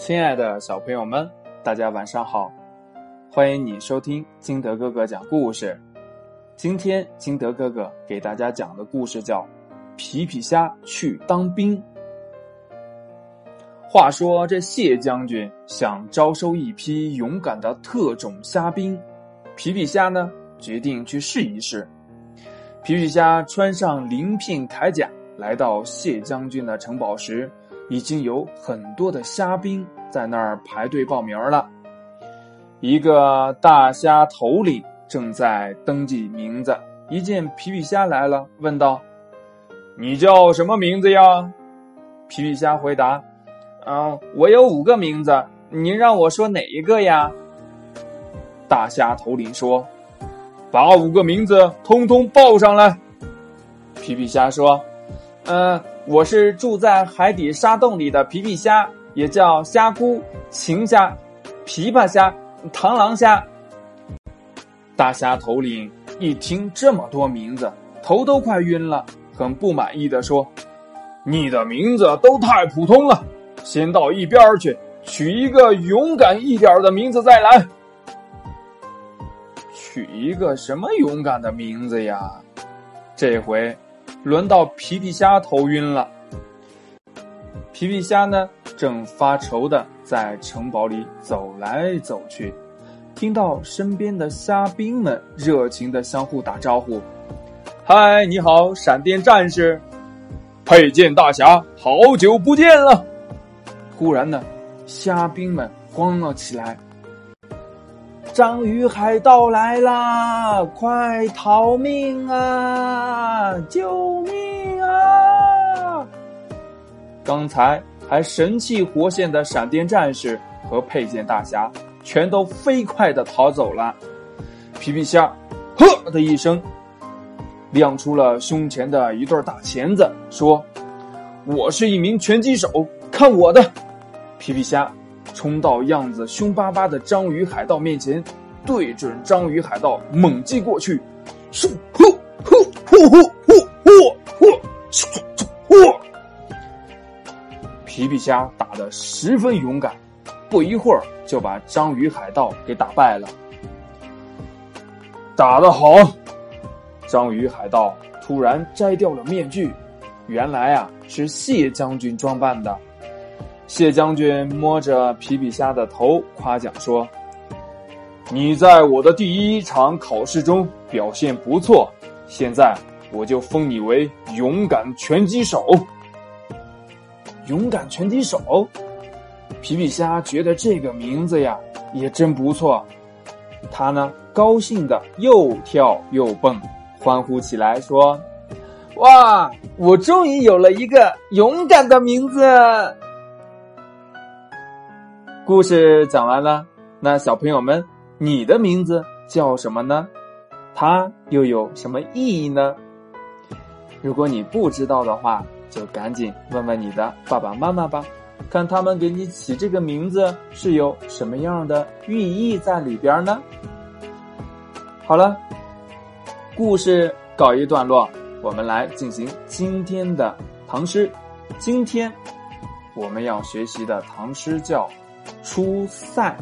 亲爱的小朋友们，大家晚上好！欢迎你收听金德哥哥讲故事。今天金德哥哥给大家讲的故事叫《皮皮虾去当兵》。话说这谢将军想招收一批勇敢的特种虾兵，皮皮虾呢决定去试一试。皮皮虾穿上鳞片铠甲，来到谢将军的城堡时。已经有很多的虾兵在那儿排队报名了。一个大虾头领正在登记名字，一见皮皮虾来了，问道：“你叫什么名字呀？”皮皮虾回答：“啊，我有五个名字，您让我说哪一个呀？”大虾头领说：“把五个名字通通报上来。”皮皮虾说：“嗯。”我是住在海底沙洞里的皮皮虾，也叫虾姑、青虾、琵琶虾、螳螂虾。大虾头领一听这么多名字，头都快晕了，很不满意的说：“你的名字都太普通了，先到一边去，取一个勇敢一点的名字再来。”取一个什么勇敢的名字呀？这回。轮到皮皮虾头晕了。皮皮虾呢，正发愁的在城堡里走来走去，听到身边的虾兵们热情的相互打招呼：“嗨，你好，闪电战士，佩剑大侠，好久不见了！”突然呢，虾兵们慌了起来：“章鱼海盗来啦！快逃命啊！救命啊！”刚才还神气活现的闪电战士和佩剑大侠，全都飞快的逃走了。皮皮虾“呵”的一声，亮出了胸前的一对大钳子，说：“我是一名拳击手，看我的！”皮皮虾冲到样子凶巴巴的章鱼海盗面前，对准章鱼海盗猛击过去，嗖呼呼呼呼呼呼呼，嗖嗖呼。皮皮虾打得十分勇敢，不一会儿就把章鱼海盗给打败了。打得好！章鱼海盗突然摘掉了面具，原来啊是谢将军装扮的。谢将军摸着皮皮虾的头，夸奖说：“你在我的第一场考试中表现不错，现在我就封你为勇敢拳击手。”勇敢拳击手，皮皮虾觉得这个名字呀也真不错，他呢高兴的又跳又蹦，欢呼起来说：“哇，我终于有了一个勇敢的名字！”故事讲完了，那小朋友们，你的名字叫什么呢？它又有什么意义呢？如果你不知道的话，就赶紧问问你的爸爸妈妈吧，看他们给你起这个名字是有什么样的寓意在里边呢？好了，故事告一段落，我们来进行今天的唐诗。今天我们要学习的唐诗叫《出塞》。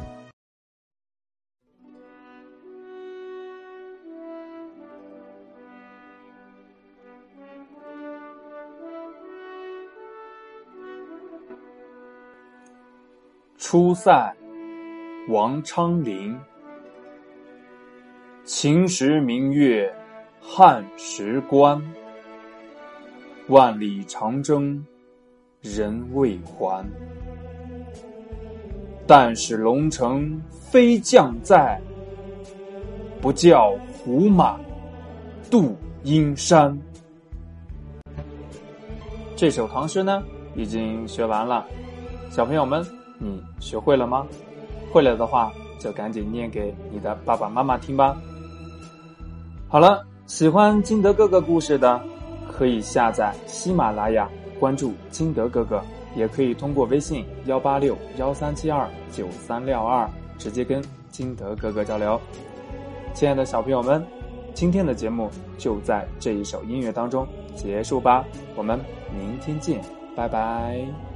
出塞，王昌龄。秦时明月汉时关，万里长征人未还。但使龙城飞将在，不教胡马度阴山。这首唐诗呢，已经学完了，小朋友们。你学会了吗？会了的话，就赶紧念给你的爸爸妈妈听吧。好了，喜欢金德哥哥故事的，可以下载喜马拉雅，关注金德哥哥，也可以通过微信幺八六幺三七二九三六二直接跟金德哥哥交流。亲爱的小朋友们，今天的节目就在这一首音乐当中结束吧。我们明天见，拜拜。